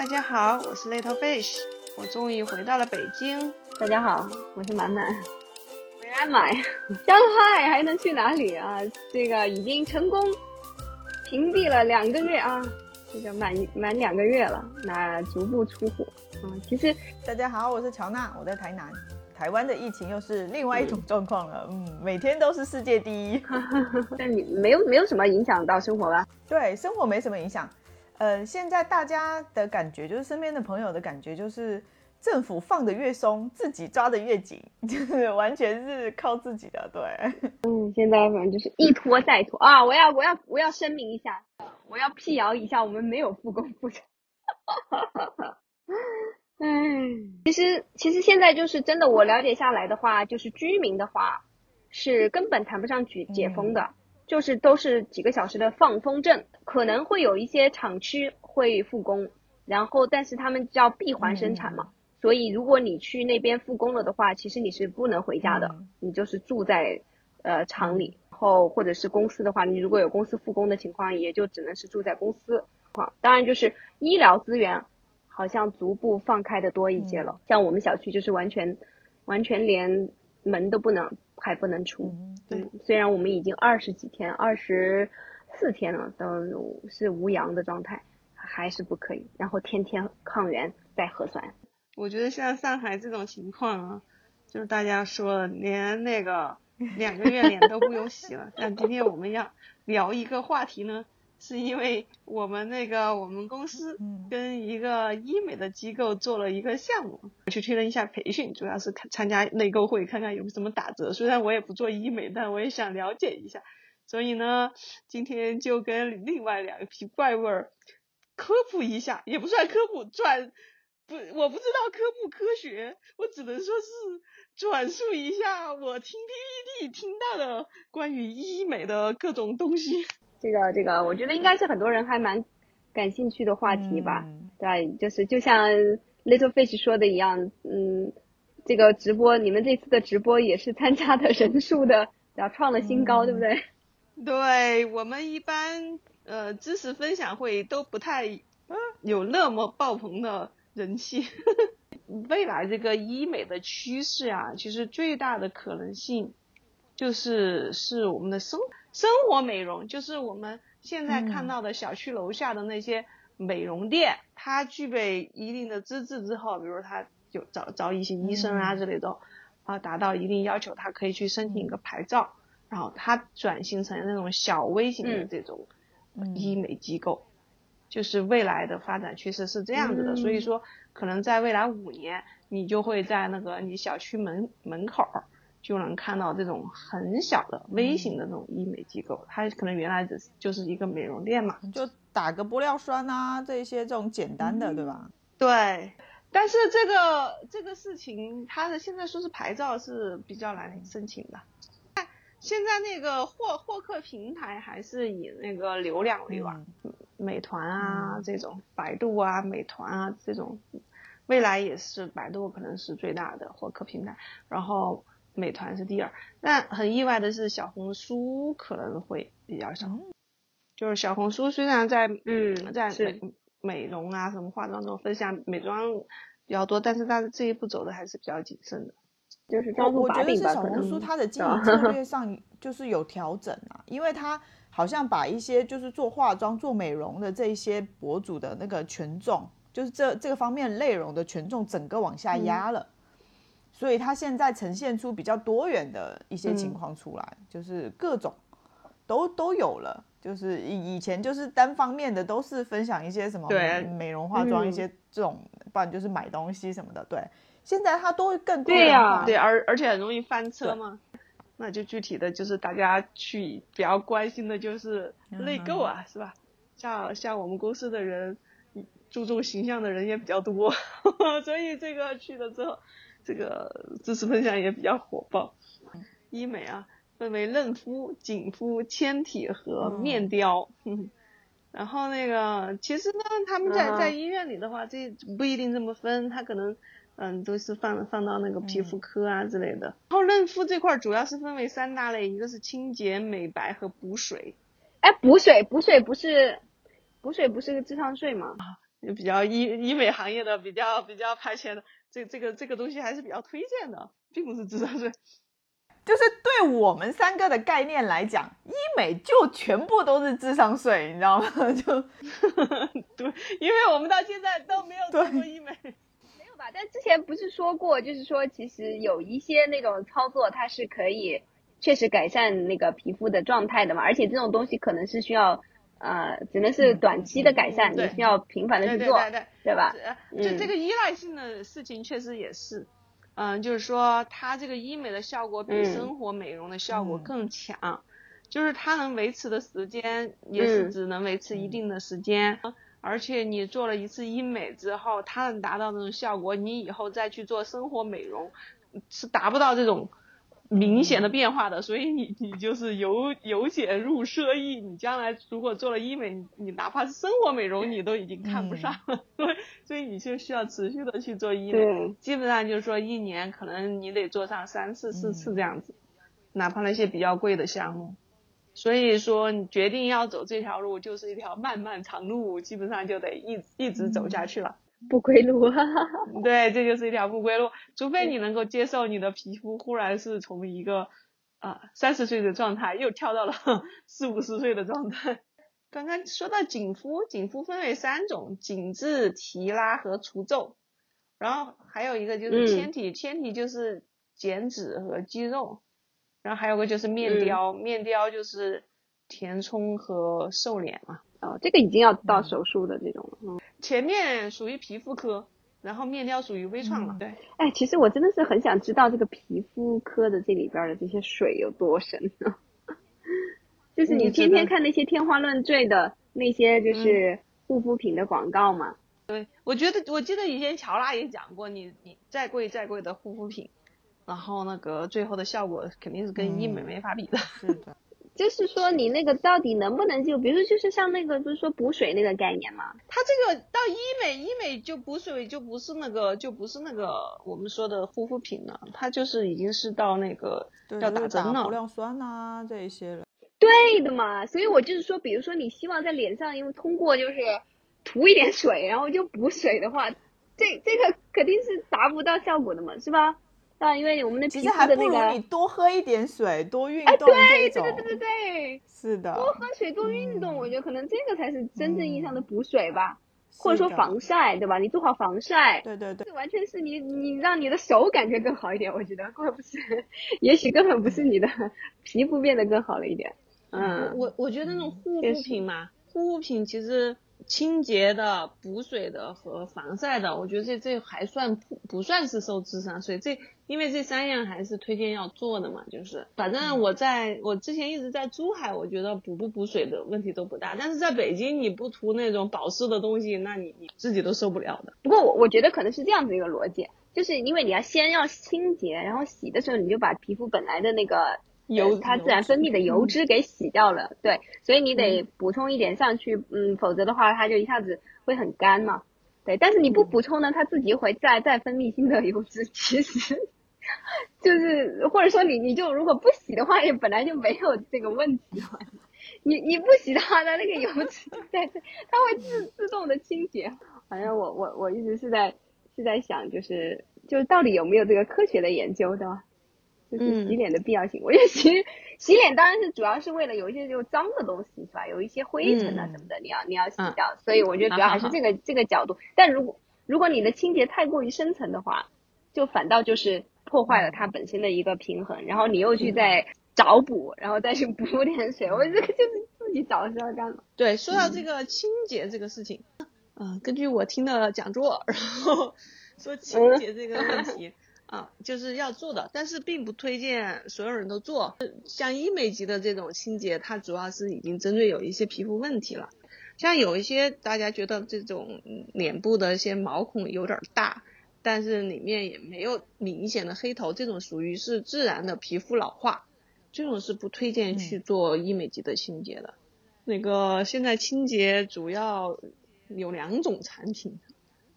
大家好，我是 Little Fish，我终于回到了北京。大家好，我是满满。回来买，上海还能去哪里啊？这个已经成功屏蔽了两个月啊，这个满满两个月了，那足不出户啊。其实大家好，我是乔娜，我在台南。台湾的疫情又是另外一种状况了，嗯，每天都是世界第一，但你没有没有什么影响到生活吧？对，生活没什么影响。呃，现在大家的感觉就是身边的朋友的感觉就是，政府放的越松，自己抓的越紧，就是完全是靠自己的。对，嗯，现在反正就是一拖再拖啊！我要我要我要声明一下，我要辟谣一下，我们没有复工复产。嗯，其实其实现在就是真的，我了解下来的话，就是居民的话是根本谈不上解解封的，就是都是几个小时的放风筝，可能会有一些厂区会复工，然后但是他们叫闭环生产嘛，所以如果你去那边复工了的话，其实你是不能回家的，你就是住在呃厂里，然后或者是公司的话，你如果有公司复工的情况，也就只能是住在公司。啊，当然就是医疗资源。好像逐步放开的多一些了，像我们小区就是完全，完全连门都不能，还不能出。对，虽然我们已经二十几天、二十四天了，都是无阳的状态，还是不可以。然后天天抗原再核酸。我觉得像上海这种情况啊，就是大家说连那个两个月脸都不用洗了。但今天我们要聊一个话题呢。是因为我们那个我们公司跟一个医美的机构做了一个项目，我去推了一下培训，主要是看参加内购会，看看有什么打折。虽然我也不做医美，但我也想了解一下。所以呢，今天就跟另外两批怪味儿科普一下，也不算科普，转不我不知道科不科学，我只能说是转述一下我听 PPT 听到的关于医美的各种东西。这个这个，我觉得应该是很多人还蛮感兴趣的话题吧，对，就是就像 Little Fish 说的一样，嗯，这个直播，你们这次的直播也是参加的人数的，要创了新高，对不对？对我们一般呃知识分享会都不太有那么爆棚的人气。未来这个医美的趋势啊，其实最大的可能性就是是我们的生。生活美容就是我们现在看到的小区楼下的那些美容店，它具备一定的资质之后，比如它有找找一些医生啊之类的，啊达到一定要求，它可以去申请一个牌照，然后它转型成那种小微型的这种医美机构，就是未来的发展趋势是这样子的。所以说，可能在未来五年，你就会在那个你小区门门口。就能看到这种很小的微型的这种医美机构，它可能原来只是就是一个美容店嘛，就打个玻尿酸啊这些这种简单的，对吧？对，但是这个这个事情，它的现在说是牌照是比较难申请的。现在那个获获客平台还是以那个流量为王，美团啊这种，百度啊美团啊这种，未来也是百度可能是最大的获客平台，然后。美团是第二，但很意外的是小红书可能会比较少。就是小红书虽然在嗯在美美容啊什么化妆这种分享美妆比较多，但是它这一步走的还是比较谨慎的。就是我觉得是小红书它的 经营策略上就是有调整啊，因为它好像把一些就是做化妆做美容的这一些博主的那个权重，就是这这个方面内容的权重整个往下压了。所以它现在呈现出比较多元的一些情况出来，就是各种都都有了。就是以以前就是单方面的，都是分享一些什么美容化妆一些这种，不然就是买东西什么的。对，现在它都会更多对呀，对，而而且很容易翻车嘛。那就具体的就是大家去比较关心的就是内购啊，是吧？像像我们公司的人注重形象的人也比较多，所以这个去了之后。这个知识分享也比较火爆。医美啊，分为嫩肤、紧肤、纤体和面雕。然后那个，其实呢，他们在在医院里的话，这不一定这么分，他可能嗯都是放放到那个皮肤科啊之类的。然后嫩肤这块主要是分为三大类，一个是清洁、美白和补水。哎，补水补水不是补水不是个智商税吗？啊比较医医美行业的比较比较排前的，这这个这个东西还是比较推荐的，并不是智商税。就是对我们三个的概念来讲，医美就全部都是智商税，你知道吗？就 对，因为我们到现在都没有做过医美。没有吧？但之前不是说过，就是说其实有一些那种操作，它是可以确实改善那个皮肤的状态的嘛，而且这种东西可能是需要。呃，只能是短期的改善，你需要频繁的去做，对对对吧？就这个依赖性的事情，确实也是，嗯，就是说它这个医美的效果比生活美容的效果更强，就是它能维持的时间也是只能维持一定的时间，而且你做了一次医美之后，它能达到那种效果，你以后再去做生活美容是达不到这种。明显的变化的，所以你你就是由由俭入奢易，你将来如果做了医美，你哪怕是生活美容，你都已经看不上了，所以所以你就需要持续的去做医美，基本上就是说一年可能你得做上三次四次这样子，哪怕那些比较贵的项目，所以说你决定要走这条路，就是一条漫漫长路，基本上就得一一直走下去了。不归路，对，这就是一条不归路。除非你能够接受你的皮肤忽然是从一个啊三十岁的状态又跳到了 四五十岁的状态。刚刚说到紧肤，紧肤分为三种：紧致、提拉和除皱。然后还有一个就是纤体，纤体就是减脂和肌肉。然后还有个就是面雕，面雕就是填充和瘦脸嘛。哦，这个已经要到手术的这种了。嗯，前面属于皮肤科，然后面雕属于微创了。对，哎，其实我真的是很想知道这个皮肤科的这里边的这些水有多深呢？就是你天天看那些天花乱坠的那些就是护肤品的广告嘛。对，我觉得我记得以前乔拉也讲过，你你再贵再贵的护肤品，然后那个最后的效果肯定是跟医美没法比的。是的。就是说，你那个到底能不能就，比如说，就是像那个，就是说补水那个概念嘛？它这个到医美，医美就补水就不是那个，就不是那个我们说的护肤品了，它就是已经是到那个要打针了，玻尿酸呐这一些了。对的嘛，所以我就是说，比如说你希望在脸上，因为通过就是涂一点水，然后就补水的话，这这个肯定是达不到效果的嘛，是吧？啊，因为我们的皮肤的那个，你多喝一点水，多运动这种。对对对对对对，是的。多喝水，多运动，我觉得可能这个才是真正意义上的补水吧，或者说防晒，对吧？你做好防晒，对对对，这完全是你你让你的手感觉更好一点，我觉得，怪不是，也许根本不是你的皮肤变得更好了一点。嗯，我我觉得那种护肤品嘛，护肤品其实。清洁的、补水的和防晒的，我觉得这这还算不不算是受智商税。这因为这三样还是推荐要做的嘛，就是反正我在我之前一直在珠海，我觉得补不补水的问题都不大。但是在北京你不涂那种保湿的东西，那你你自己都受不了的。不过我我觉得可能是这样子一个逻辑，就是因为你要先要清洁，然后洗的时候你就把皮肤本来的那个。油它自然分泌的油脂给洗掉了，对，所以你得补充一点上去，嗯，否则的话它就一下子会很干嘛，对，但是你不补充呢，它自己会再再分泌新的油脂，其实 就是或者说你你就如果不洗的话，也本来就没有这个问题嘛，你你不洗的话，它那个油脂在在它会自自动的清洁，反正我我我一直是在是在想，就是就到底有没有这个科学的研究的。就是洗脸的必要性，我觉得洗洗脸当然是主要是为了有一些就脏的东西是吧？有一些灰尘啊什么的，你要你要洗掉，所以我觉得主要还是这个这个角度。但如果如果你的清洁太过于深层的话，就反倒就是破坏了它本身的一个平衡，然后你又去再找补，然后再去补点水，我这个就是自己找事儿干了。对，说到这个清洁这个事情，嗯，根据我听的讲座，然后说清洁这个问题。啊，就是要做的，但是并不推荐所有人都做。像医美级的这种清洁，它主要是已经针对有一些皮肤问题了。像有一些大家觉得这种脸部的一些毛孔有点大，但是里面也没有明显的黑头，这种属于是自然的皮肤老化，这种是不推荐去做医美级的清洁的。那个现在清洁主要有两种产品。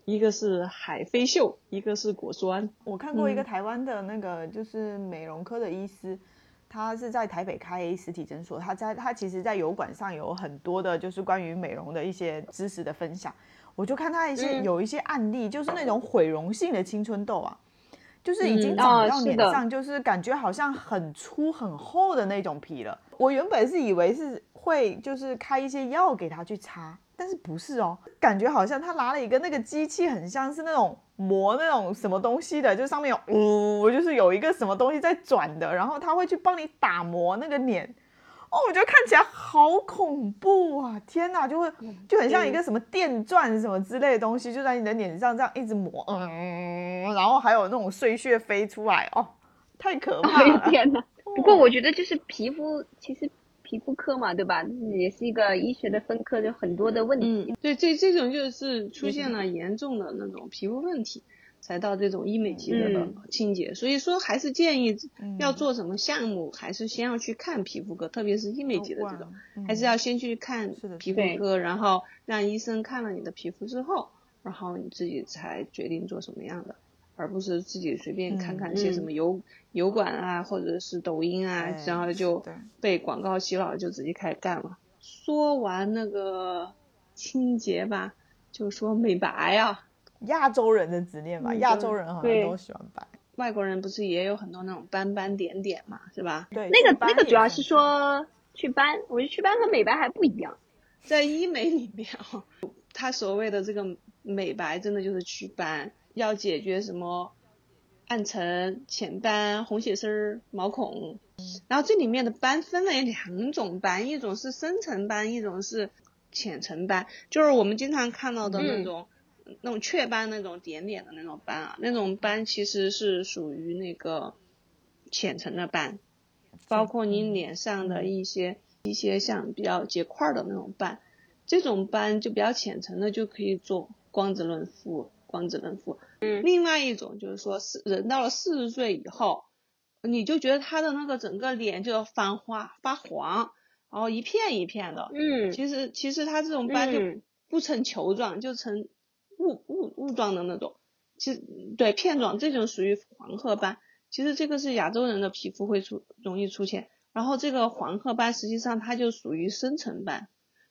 一个是海飞秀，一个是果酸。我看过一个台湾的那个就是美容科的医师，他是在台北开实体诊所，他在他其实，在油管上有很多的，就是关于美容的一些知识的分享。我就看他一些有一些案例，就是那种毁容性的青春痘啊，就是已经长到脸上，就是感觉好像很粗很厚的那种皮了。我原本是以为是会就是开一些药给他去擦。但是不是哦？感觉好像他拿了一个那个机器，很像是那种磨那种什么东西的，就上面有呜，就是有一个什么东西在转的，然后他会去帮你打磨那个脸。哦，我觉得看起来好恐怖啊！天哪，就会就很像一个什么电钻什么之类的东西，就在你的脸上这样一直磨，嗯，然后还有那种碎屑飞出来，哦，太可怕了！天哪！不过我觉得就是皮肤其实。皮肤科嘛，对吧？也是一个医学的分科，有很多的问题。嗯，对，这这种就是出现了严重的那种皮肤问题，才到这种医美级的清洁。所以说，还是建议要做什么项目，还是先要去看皮肤科，特别是医美级的这种，还是要先去看皮肤科，然后让医生看了你的皮肤之后，然后你自己才决定做什么样的。而不是自己随便看看些什么油油管啊，或者是抖音啊，然后就被广告洗脑，就直接开始干了。说完那个清洁吧，就说美白啊，亚洲人的执念吧，亚洲人好像都喜欢白。外国人不是也有很多那种斑斑点点嘛，是吧？对，那个那个主要是说祛斑，我觉得祛斑和美白还不一样。在医美里面哦，他所谓的这个美白，真的就是祛斑。要解决什么暗沉、浅斑、红血丝、毛孔，然后这里面的斑分为两种斑，一种是深层斑，一种是浅层斑，就是我们经常看到的那种那种雀斑那种点点的那种斑啊，那种斑其实是属于那个浅层的斑，包括你脸上的一些一些像比较结块的那种斑，这种斑就比较浅层的就可以做光子嫩肤。光子嫩肤，嗯，另外一种就是说，是人到了四十岁以后，你就觉得他的那个整个脸就要翻花发黄，然后一片一片的，嗯，其实其实他这种斑就不成球状，就成雾雾雾状的那种，其实对片状这种属于黄褐斑，其实这个是亚洲人的皮肤会出容易出现，然后这个黄褐斑实际上它就属于深层斑，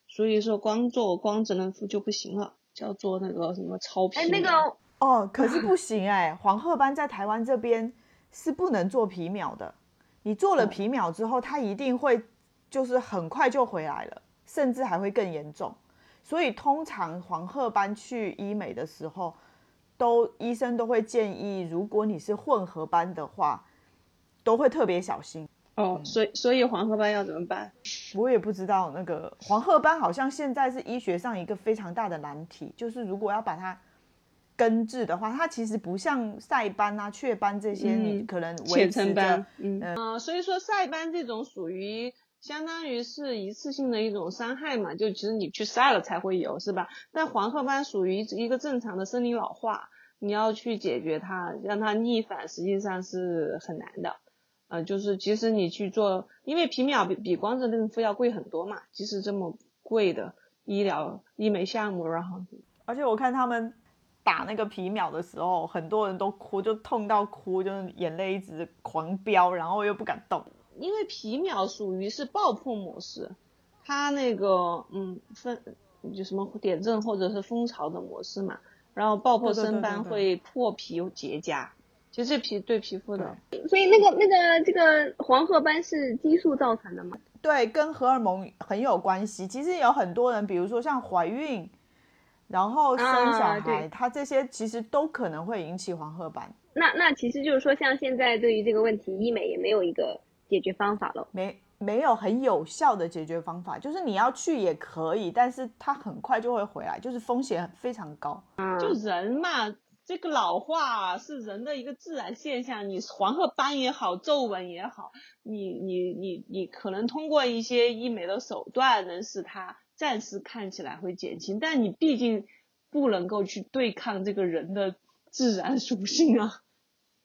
所以说光做光子嫩肤就不行了。叫做那个什么超皮，哎，那个哦，可是不行哎，黄褐斑在台湾这边是不能做皮秒的。你做了皮秒之后，它一定会就是很快就回来了，甚至还会更严重。所以通常黄褐斑去医美的时候，都医生都会建议，如果你是混合斑的话，都会特别小心。哦，所以所以黄褐斑要怎么办？我也不知道。那个黄褐斑好像现在是医学上一个非常大的难题，就是如果要把它根治的话，它其实不像晒斑啊、雀斑这些，你可能浅层斑。嗯，所以说晒斑这种属于相当于是一次性的一种伤害嘛，就其实你去晒了才会有，是吧？但黄褐斑属于一个正常的生理老化，你要去解决它，让它逆反，实际上是很难的。呃，就是即使你去做，因为皮秒比比光子嫩肤要贵很多嘛，即使这么贵的医疗医美项目，然后，而且我看他们打那个皮秒的时候，很多人都哭，就痛到哭，就是眼泪一直狂飙，然后又不敢动，因为皮秒属于是爆破模式，它那个嗯分就什么点阵或者是蜂巢的模式嘛，然后爆破生斑会破皮结痂。其实皮对皮肤的，所以那个那个这个黄褐斑是激素造成的吗？对，跟荷尔蒙很有关系。其实有很多人，比如说像怀孕，然后生小孩，他这些其实都可能会引起黄褐斑。那那其实就是说，像现在对于这个问题，医美也没有一个解决方法了，没没有很有效的解决方法。就是你要去也可以，但是它很快就会回来，就是风险非常高。就人嘛。这个老化是人的一个自然现象，你黄褐斑也好，皱纹也好，你你你你可能通过一些医美的手段能使它暂时看起来会减轻，但你毕竟不能够去对抗这个人的自然属性啊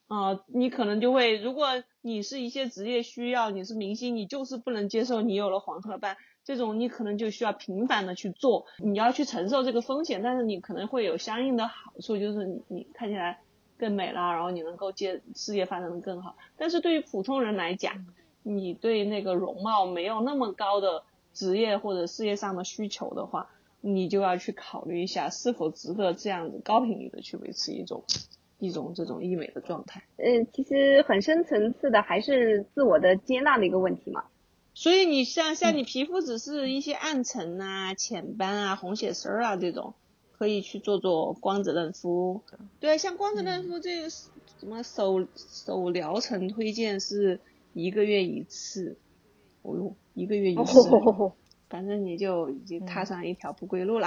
啊，你可能就会，如果你是一些职业需要，你是明星，你就是不能接受你有了黄褐斑。这种你可能就需要频繁的去做，你要去承受这个风险，但是你可能会有相应的好处，就是你你看起来更美了，然后你能够接事业发展的更好。但是对于普通人来讲，你对那个容貌没有那么高的职业或者事业上的需求的话，你就要去考虑一下是否值得这样子高频率的去维持一种一种这种医美的状态。嗯，其实很深层次的还是自我的接纳的一个问题嘛。所以你像像你皮肤只是一些暗沉啊、浅斑啊、红血丝啊这种，可以去做做光子嫩肤。对，像光子嫩肤这个什么手手疗程推荐是一个月一次，哦哟，一个月一次，反正你就已经踏上一条不归路了。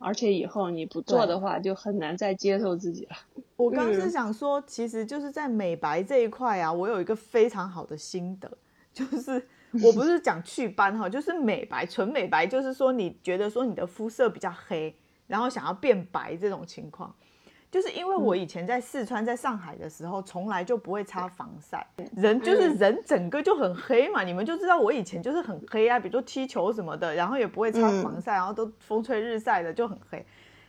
而且以后你不做的话，就很难再接受自己了。我刚是想说，其实就是在美白这一块啊，我有一个非常好的心得，就是。我不是讲祛斑哈，就是美白，纯美白，就是说你觉得说你的肤色比较黑，然后想要变白这种情况，就是因为我以前在四川、在上海的时候，从来就不会擦防晒，人就是人整个就很黑嘛，你们就知道我以前就是很黑啊，比如说踢球什么的，然后也不会擦防晒，然后都风吹日晒的就很黑。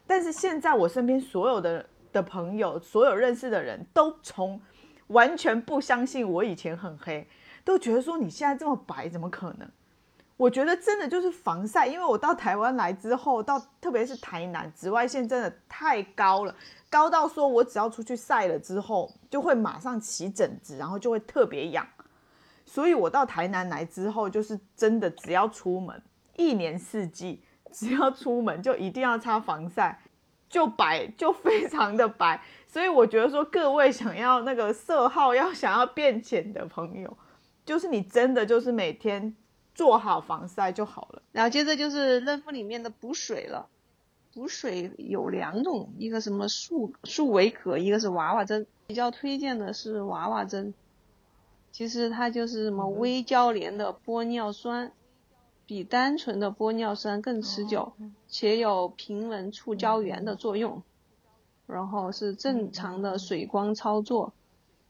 但是现在我身边所有的的朋友，所有认识的人都从完全不相信我以前很黑。都觉得说你现在这么白怎么可能？我觉得真的就是防晒，因为我到台湾来之后，到特别是台南，紫外线真的太高了，高到说我只要出去晒了之后，就会马上起疹子，然后就会特别痒。所以我到台南来之后，就是真的只要出门，一年四季只要出门就一定要擦防晒，就白就非常的白。所以我觉得说各位想要那个色号要想要变浅的朋友。就是你真的就是每天做好防晒就好了，然后接着就是嫩肤里面的补水了，补水有两种，一个什么树树维可，一个是娃娃针，比较推荐的是娃娃针，其实它就是什么微胶联的玻尿酸，比单纯的玻尿酸更持久，且有平稳促胶原的作用，然后是正常的水光操作。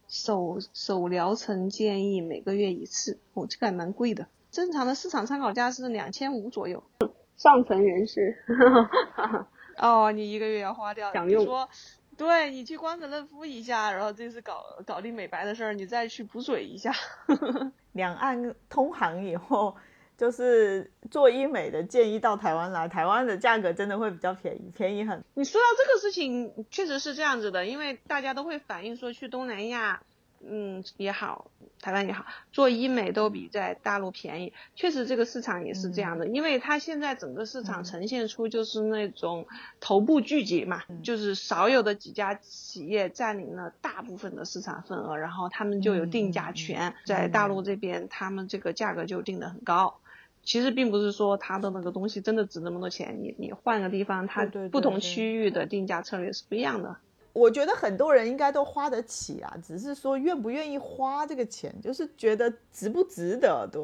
手手疗程建议每个月一次，哦，这个还蛮贵的。正常的市场参考价是两千五左右。上层人士，哦，你一个月要花掉。想用。说，对你去光子嫩肤一下，然后这次搞搞定美白的事儿，你再去补水一下。两岸通航以后。就是做医美的建议到台湾来，台湾的价格真的会比较便宜，便宜很。你说到这个事情，确实是这样子的，因为大家都会反映说去东南亚。嗯，也好，台湾也好，做医美都比在大陆便宜。确实，这个市场也是这样的，因为它现在整个市场呈现出就是那种头部聚集嘛，就是少有的几家企业占领了大部分的市场份额，然后他们就有定价权，在大陆这边，他们这个价格就定的很高。其实并不是说它的那个东西真的值那么多钱，你你换个地方，它不同区域的定价策略是不一样的。我觉得很多人应该都花得起啊，只是说愿不愿意花这个钱，就是觉得值不值得，对。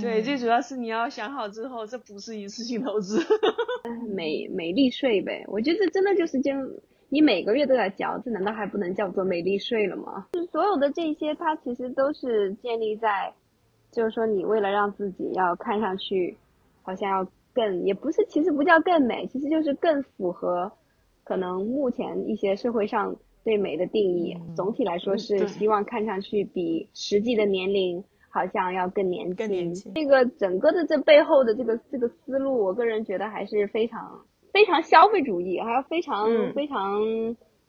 对，最主要是你要想好之后，这不是一次性投资。美美丽税呗，我觉得这真的就是将你每个月都在交，这难道还不能叫做美丽税了吗？就是所有的这些，它其实都是建立在，就是说你为了让自己要看上去，好像要更，也不是，其实不叫更美，其实就是更符合。可能目前一些社会上对美的定义，总体来说是希望看上去比实际的年龄好像要更年轻。更年轻。这个整个的这背后的这个这个思路，我个人觉得还是非常非常消费主义，还有非常非常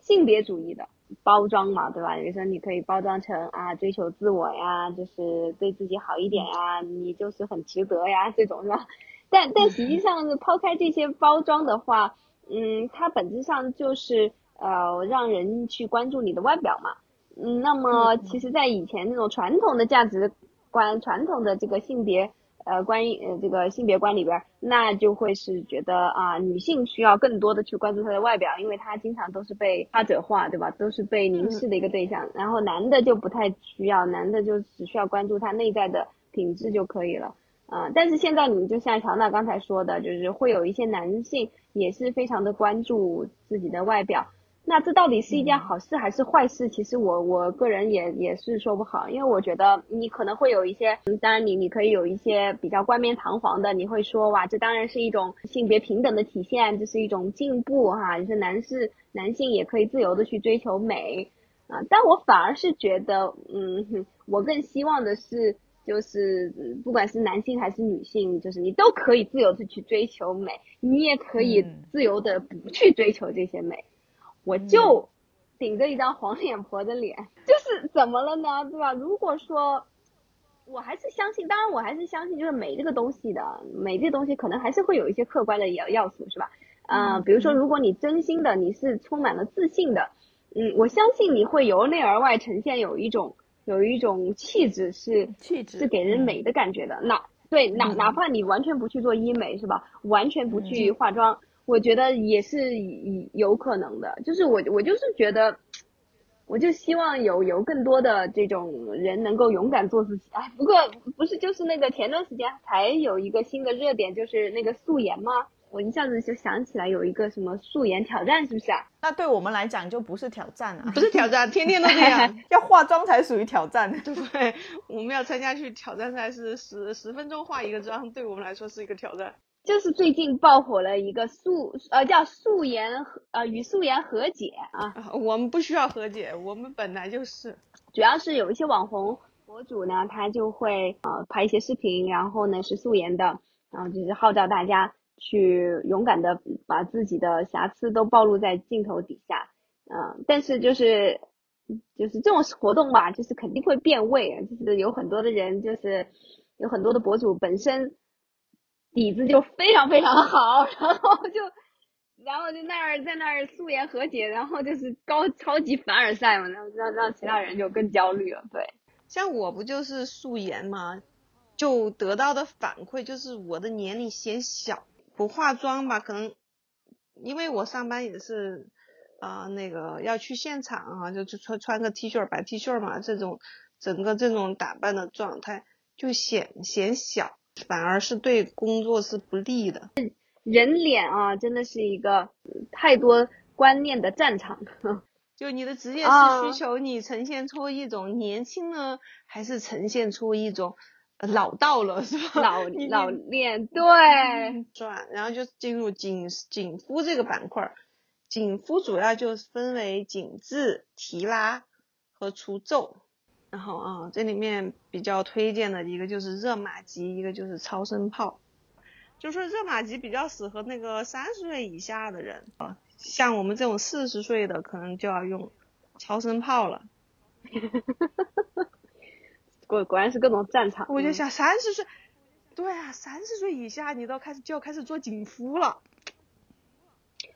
性别主义的包装嘛，对吧？比如说你可以包装成啊追求自我呀，就是对自己好一点呀，你就是很值得呀这种是吧？但但实际上是抛开这些包装的话。嗯，它本质上就是呃让人去关注你的外表嘛。嗯，那么其实，在以前那种传统的价值观、传统的这个性别呃关于呃这个性别观里边，那就会是觉得啊女性需要更多的去关注她的外表，因为她经常都是被他者化，对吧？都是被凝视的一个对象。然后男的就不太需要，男的就只需要关注他内在的品质就可以了。啊，但是现在你就像乔娜刚才说的，就是会有一些男性也是非常的关注自己的外表，那这到底是一件好事还是坏事？其实我我个人也也是说不好，因为我觉得你可能会有一些，当然你你可以有一些比较冠冕堂皇的，你会说哇，这当然是一种性别平等的体现，这是一种进步哈，就是男士男性也可以自由的去追求美。啊，但我反而是觉得，嗯，我更希望的是，就是不管是男性还是女性，就是你都可以自由的去追求美，你也可以自由的不去追求这些美。我就顶着一张黄脸婆的脸，就是怎么了呢？对吧？如果说，我还是相信，当然我还是相信，就是美这个东西的美这东西，可能还是会有一些客观的要要素，是吧？嗯，比如说，如果你真心的，你是充满了自信的，嗯，我相信你会由内而外呈现有一种有一种气质，是气质是给人美的感觉的。那对，哪哪怕你完全不去做医美，是吧？完全不去化妆，我觉得也是有可能的。就是我我就是觉得，我就希望有有更多的这种人能够勇敢做自己。哎，不过不是就是那个前段时间还有一个新的热点，就是那个素颜吗？我一下子就想起来有一个什么素颜挑战，是不是啊？那对我们来讲就不是挑战啊，不是挑战，天天都这样，要化妆才属于挑战，对 不对？我们要参加去挑战赛，是十十分钟化一个妆，对我们来说是一个挑战。就是最近爆火了一个素呃叫素颜呃与素颜和解啊，我们不需要和解，我们本来就是，主要是有一些网红博主呢，他就会呃拍一些视频，然后呢是素颜的，然后就是号召大家。去勇敢的把自己的瑕疵都暴露在镜头底下，嗯，但是就是就是这种活动吧，就是肯定会变味，就是有很多的人，就是有很多的博主本身底子就非常非常好，然后就然后就那儿在那儿素颜和解，然后就是高超级凡尔赛嘛，让让让其他人就更焦虑了，对，像我不就是素颜嘛，就得到的反馈就是我的年龄显小。不化妆吧，可能因为我上班也是啊，那个要去现场啊，就就穿穿个 T 恤白 T 恤嘛，这种整个这种打扮的状态就显显小，反而是对工作是不利的。人脸啊，真的是一个太多观念的战场。就你的职业是需求你呈现出一种年轻呢，还是呈现出一种？老道了是吧？老 老练对转，然后就进入紧紧肤这个板块。紧肤主要就分为紧致、提拉和除皱。然后啊，这里面比较推荐的一个就是热玛吉，一个就是超声炮。就说热玛吉比较适合那个三十岁以下的人啊，像我们这种四十岁的可能就要用超声炮了。果果然是各种战场。我就想三十岁，对啊，三十岁以下你都开始就要开始做紧肤了。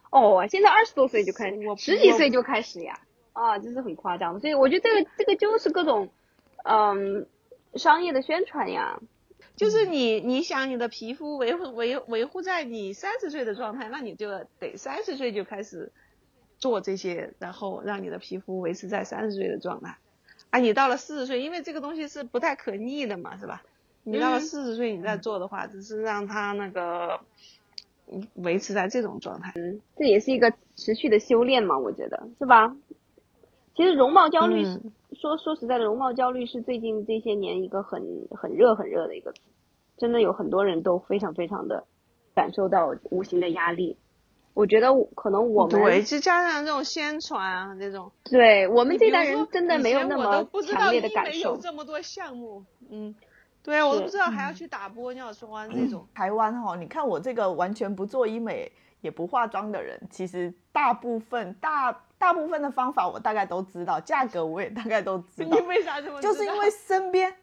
哦，现在二十多岁就开始，十几岁就开始呀，啊，这是很夸张。所以我觉得这个这个就是各种，嗯，商业的宣传呀。就是你你想你的皮肤维护维维护在你三十岁的状态，那你就得三十岁就开始做这些，然后让你的皮肤维持在三十岁的状态。啊，你到了四十岁，因为这个东西是不太可逆的嘛，是吧？你到了四十岁，你再做的话，只是让它那个维持在这种状态。嗯，这也是一个持续的修炼嘛，我觉得是吧？其实容貌焦虑，说说实在的，容貌焦虑是最近这些年一个很很热很热的一个词，真的有很多人都非常非常的感受到无形的压力。我觉得可能我们对，就加上这种宣传啊，这种对我们这代人真的没有那么强烈的感受。有这么多项目，嗯，对啊，我都不知道还要去打玻尿酸这种。台湾哈，你看我这个完全不做医美也不化妆的人，其实大部分大大部分的方法我大概都知道，价格我也大概都知道。你为啥这么？就是因为身边，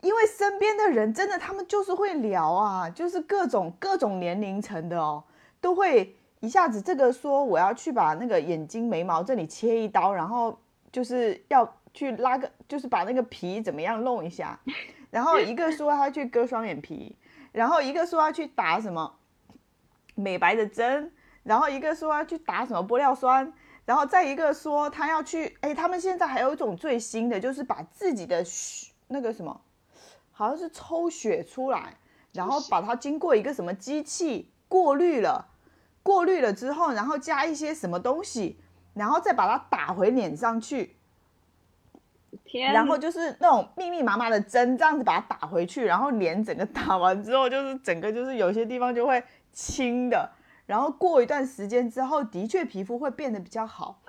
因为身边的人真的他们就是会聊啊，就是各种各种年龄层的哦，都会。一下子这个说我要去把那个眼睛眉毛这里切一刀，然后就是要去拉个，就是把那个皮怎么样弄一下，然后一个说他去割双眼皮，然后一个说要去打什么美白的针，然后一个说要去打什么玻尿酸，然后再一个说他要去，哎，他们现在还有一种最新的，就是把自己的血那个什么，好像是抽血出来，然后把它经过一个什么机器过滤了。过滤了之后，然后加一些什么东西，然后再把它打回脸上去。天！然后就是那种密密麻麻的针，这样子把它打回去，然后脸整个打完之后，就是整个就是有些地方就会青的。然后过一段时间之后，的确皮肤会变得比较好。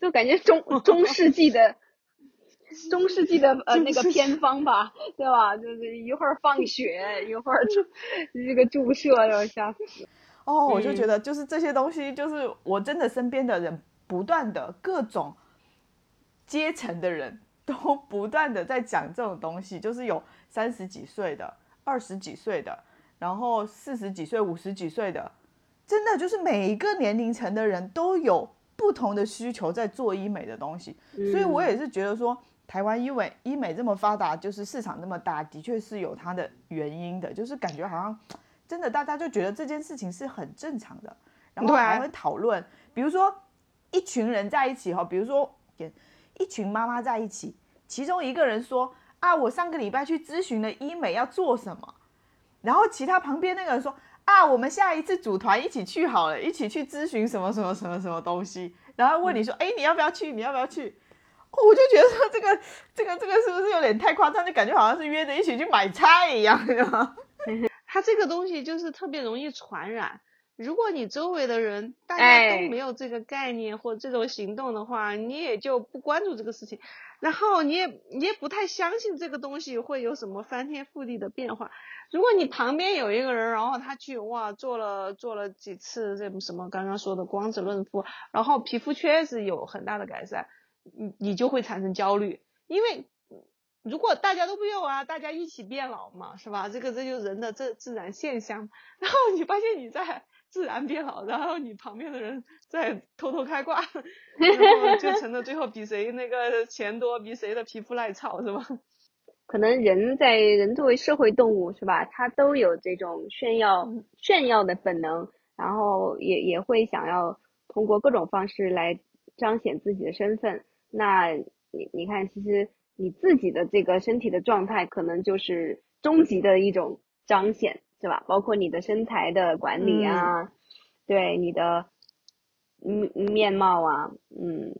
就感觉中中世纪的 中世纪的呃那个偏方吧，对吧？就是一会儿放血，一会儿这个注射，要吓死。哦，我就觉得就是这些东西，就是我真的身边的人不断的各种阶层的人都不断的在讲这种东西，就是有三十几岁的、二十几岁的，然后四十几岁、五十几岁的，真的就是每一个年龄层的人都有不同的需求在做医美的东西，所以我也是觉得说，台湾医美医美这么发达，就是市场那么大，的确是有它的原因的，就是感觉好像。真的，大家就觉得这件事情是很正常的，然后还会讨论。比如说，一群人在一起哈，比如说一群妈妈在一起，其中一个人说：“啊，我上个礼拜去咨询了医美要做什么。”然后其他旁边那个人说：“啊，我们下一次组团一起去好了，一起去咨询什么什么什么什么东西。”然后问你说：“哎，你要不要去？你要不要去？”我就觉得说这个这个这个是不是有点太夸张？就感觉好像是约着一起去买菜一样，他这个东西就是特别容易传染。如果你周围的人大家都没有这个概念或这种行动的话，你也就不关注这个事情，然后你也你也不太相信这个东西会有什么翻天覆地的变化。如果你旁边有一个人，然后他去哇做了做了几次这种什么刚刚说的光子润肤，然后皮肤确实有很大的改善，你你就会产生焦虑，因为。如果大家都不用啊，大家一起变老嘛，是吧？这个这就是人的这自然现象。然后你发现你在自然变好，然后你旁边的人在偷偷开挂，然后就成了最后比谁那个钱多，比谁的皮肤耐操，是吧？可能人在人作为社会动物，是吧？他都有这种炫耀炫耀的本能，然后也也会想要通过各种方式来彰显自己的身份。那你你看，其实。你自己的这个身体的状态，可能就是终极的一种彰显，是吧？包括你的身材的管理啊，对你的嗯面貌啊，嗯，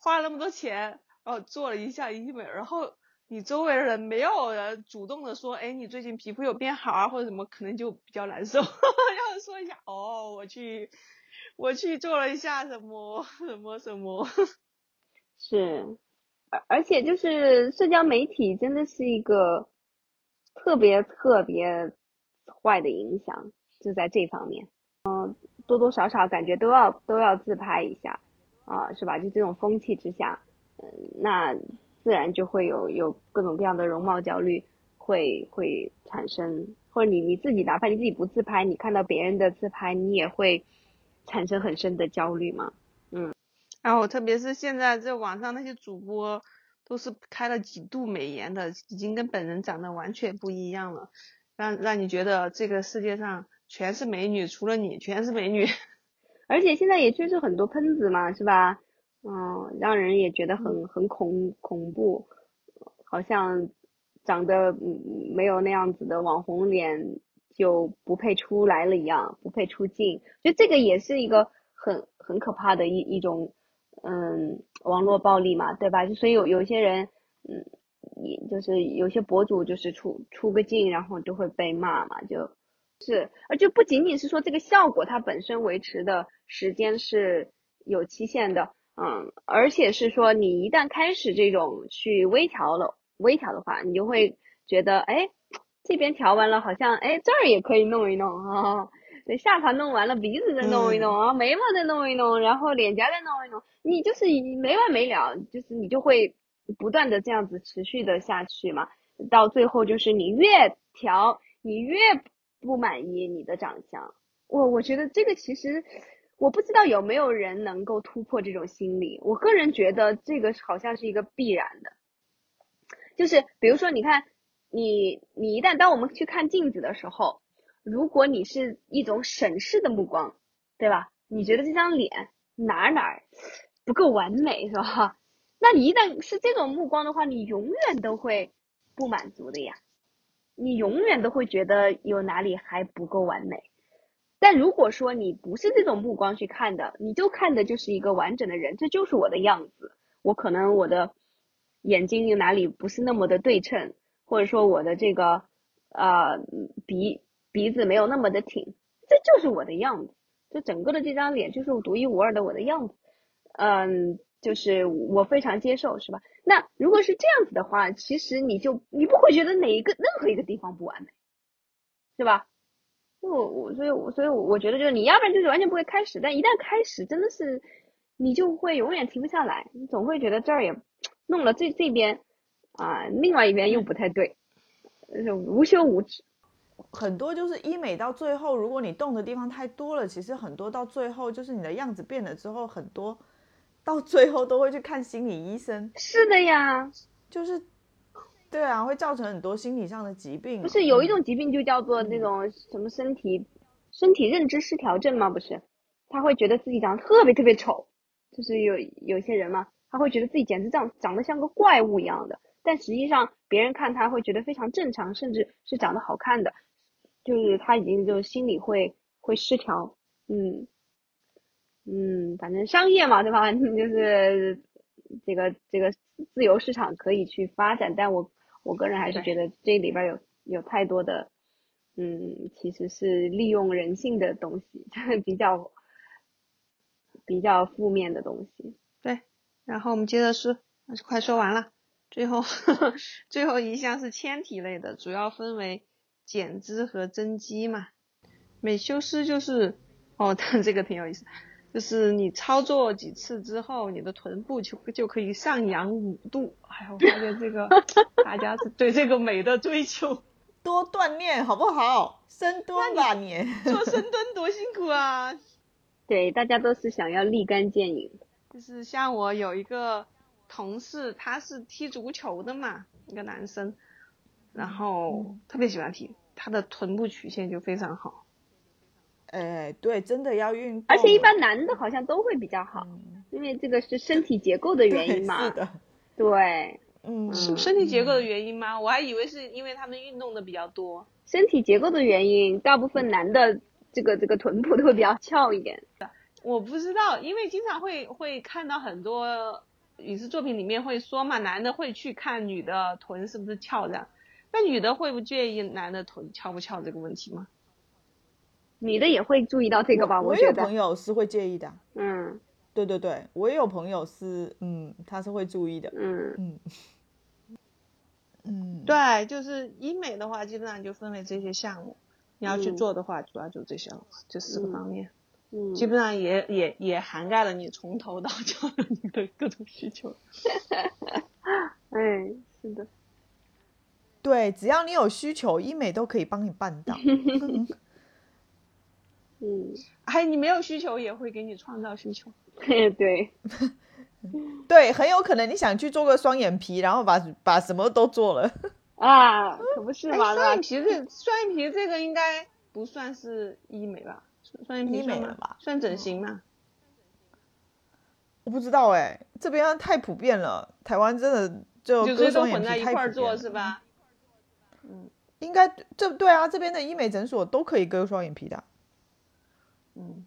花了那么多钱，哦，做了一下医美，然后你周围的人没有人主动的说，哎，你最近皮肤有变好啊，或者什么，可能就比较难受。要说一下，哦，我去，我去做了一下什么什么什么，是。而而且就是社交媒体真的是一个特别特别坏的影响，就在这方面，嗯，多多少少感觉都要都要自拍一下，啊，是吧？就这种风气之下，嗯，那自然就会有有各种各样的容貌焦虑会会产生，或者你你自己哪怕你自己不自拍，你看到别人的自拍，你也会产生很深的焦虑嘛，嗯。然后特别是现在在网上那些主播，都是开了几度美颜的，已经跟本人长得完全不一样了，让让你觉得这个世界上全是美女，除了你全是美女。而且现在也确实很多喷子嘛，是吧？嗯，让人也觉得很很恐恐怖，好像长得没有那样子的网红脸就不配出来了一样，不配出镜。就这个也是一个很很可怕的一一种。嗯，网络暴力嘛，对吧？就所以有有些人，嗯，你就是有些博主就是出出个镜，然后就会被骂嘛，就是，而就不仅仅是说这个效果它本身维持的时间是有期限的，嗯，而且是说你一旦开始这种去微调了，微调的话，你就会觉得，哎，这边调完了，好像，哎，这儿也可以弄一弄啊。对，下巴弄完了，鼻子再弄一弄啊，眉毛再弄一弄，然后脸颊再弄一弄，你就是没完没了，就是你就会不断的这样子持续的下去嘛，到最后就是你越调，你越不满意你的长相。我我觉得这个其实我不知道有没有人能够突破这种心理，我个人觉得这个好像是一个必然的，就是比如说你看，你你一旦当我们去看镜子的时候。如果你是一种审视的目光，对吧？你觉得这张脸哪哪不够完美，是吧？那你一旦是这种目光的话，你永远都会不满足的呀。你永远都会觉得有哪里还不够完美。但如果说你不是这种目光去看的，你就看的就是一个完整的人，这就是我的样子。我可能我的眼睛有哪里不是那么的对称，或者说我的这个呃鼻。鼻子没有那么的挺，这就是我的样子，就整个的这张脸就是独一无二的我的样子。嗯，就是我非常接受，是吧？那如果是这样子的话，其实你就你不会觉得哪一个任何一个地方不完美，是吧？我我所以我所以我觉得就是你要不然就是完全不会开始，但一旦开始，真的是你就会永远停不下来，你总会觉得这儿也弄了这这边啊，另外一边又不太对，就无休无止。很多就是医美到最后，如果你动的地方太多了，其实很多到最后就是你的样子变了之后，很多到最后都会去看心理医生。是的呀，就是对啊，会造成很多心理上的疾病。不是有一种疾病就叫做那种什么身体身体认知失调症吗？不是，他会觉得自己长得特别特别丑，就是有有些人嘛，他会觉得自己简直长长得像个怪物一样的，但实际上别人看他会觉得非常正常，甚至是长得好看的。就是他已经就心理会会失调，嗯嗯，反正商业嘛，对吧？就是这个这个自由市场可以去发展，但我我个人还是觉得这里边有有太多的，嗯，其实是利用人性的东西，比较比较负面的东西。对，然后我们接着说，快说完了，最后 最后一项是纤体类的，主要分为。减脂和增肌嘛，美修斯就是哦，它这个挺有意思，就是你操作几次之后，你的臀部就就可以上扬五度。哎呀，我发现这个 大家是对这个美的追求，多锻炼好不好？深蹲吧你，做深蹲多辛苦啊！对，大家都是想要立竿见影。就是像我有一个同事，他是踢足球的嘛，一个男生。然后特别喜欢踢，他的臀部曲线就非常好。哎，对，真的要运动。而且一般男的好像都会比较好，因为这个是身体结构的原因嘛。是的。对。嗯。是身体结构的原因吗？我还以为是因为他们运动的比较多。身体结构的原因，大部分男的这个这个臀部都会比较翘一点。我不知道，因为经常会会看到很多影视作品里面会说嘛，男的会去看女的臀是不是翘的。那女的会不介意男的臀翘不翘这个问题吗？女的也会注意到这个吧？我有朋友是会介意的。嗯，对对对，我也有朋友是，嗯，他是会注意的。嗯嗯嗯，对，就是医美的话，基本上就分为这些项目。你要去做的话，主要就这些了这四个方面。嗯，基本上也也也涵盖了你从头到脚你的各种需求。哎，是的。对，只要你有需求，医美都可以帮你办到。嗯，还，你没有需求也会给你创造需求。对，对，很有可能你想去做个双眼皮，然后把把什么都做了。啊，可不是嘛？双眼皮这双眼皮这个应该不算是医美吧？双眼皮医美了吧？算整形吗？我不知道哎，这边太普遍了，台湾真的就割双眼皮太普遍是吧？嗯，应该这对啊，这边的医美诊所都可以割双眼皮的。嗯，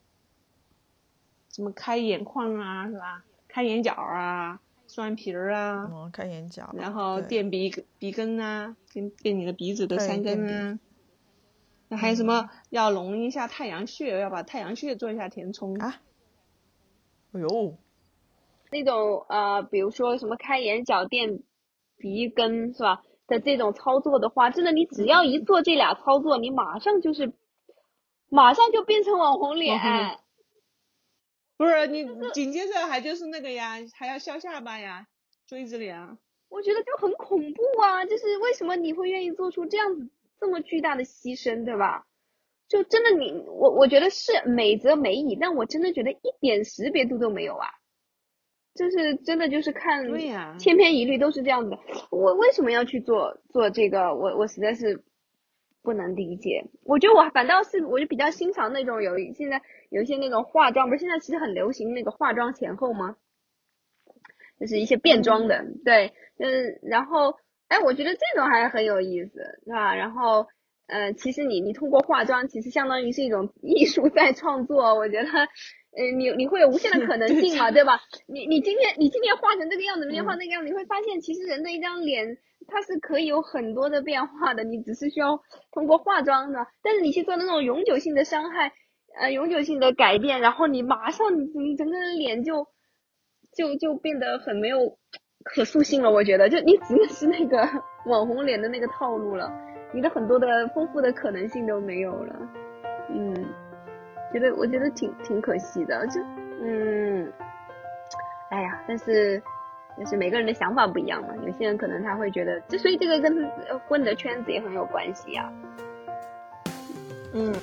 什么开眼眶啊，是吧？开眼角啊，双眼皮儿啊。嗯，开眼角。然后垫鼻鼻根啊，垫垫你的鼻子的三根啊。那还有什么？要隆一下太阳穴，要把太阳穴做一下填充啊。哎呦，那种呃，比如说什么开眼角垫鼻根是吧？的这种操作的话，真的，你只要一做这俩操作，你马上就是，马上就变成网红脸。不是你紧接着还就是那个呀，还要削下巴呀，锥子脸。我觉得就很恐怖啊！就是为什么你会愿意做出这样子这么巨大的牺牲，对吧？就真的你我我觉得是美则美矣，但我真的觉得一点识别度都没有啊。就是真的就是看，对呀，千篇一律都是这样的。我为什么要去做做这个？我我实在是不能理解。我觉得我反倒是我就比较欣赏那种有现在有一些那种化妆，不是现在其实很流行那个化妆前后吗？就是一些变装的，对，嗯，然后哎，我觉得这种还很有意思，是吧？然后呃，其实你你通过化妆，其实相当于是一种艺术在创作，我觉得。嗯，你你会有无限的可能性嘛，对吧？你你今天你今天画成这个样子，明天画那个样子，你会发现其实人的一张脸它是可以有很多的变化的，你只是需要通过化妆的。但是你去做那种永久性的伤害，呃，永久性的改变，然后你马上你你整个人脸就就就变得很没有可塑性了。我觉得，就你只是那个 网红脸的那个套路了，你的很多的丰富的可能性都没有了。嗯，觉得我觉得挺挺可惜的，就嗯，哎呀，但是就是每个人的想法不一样嘛，有些人可能他会觉得，就所以这个跟混的圈子也很有关系呀。嗯。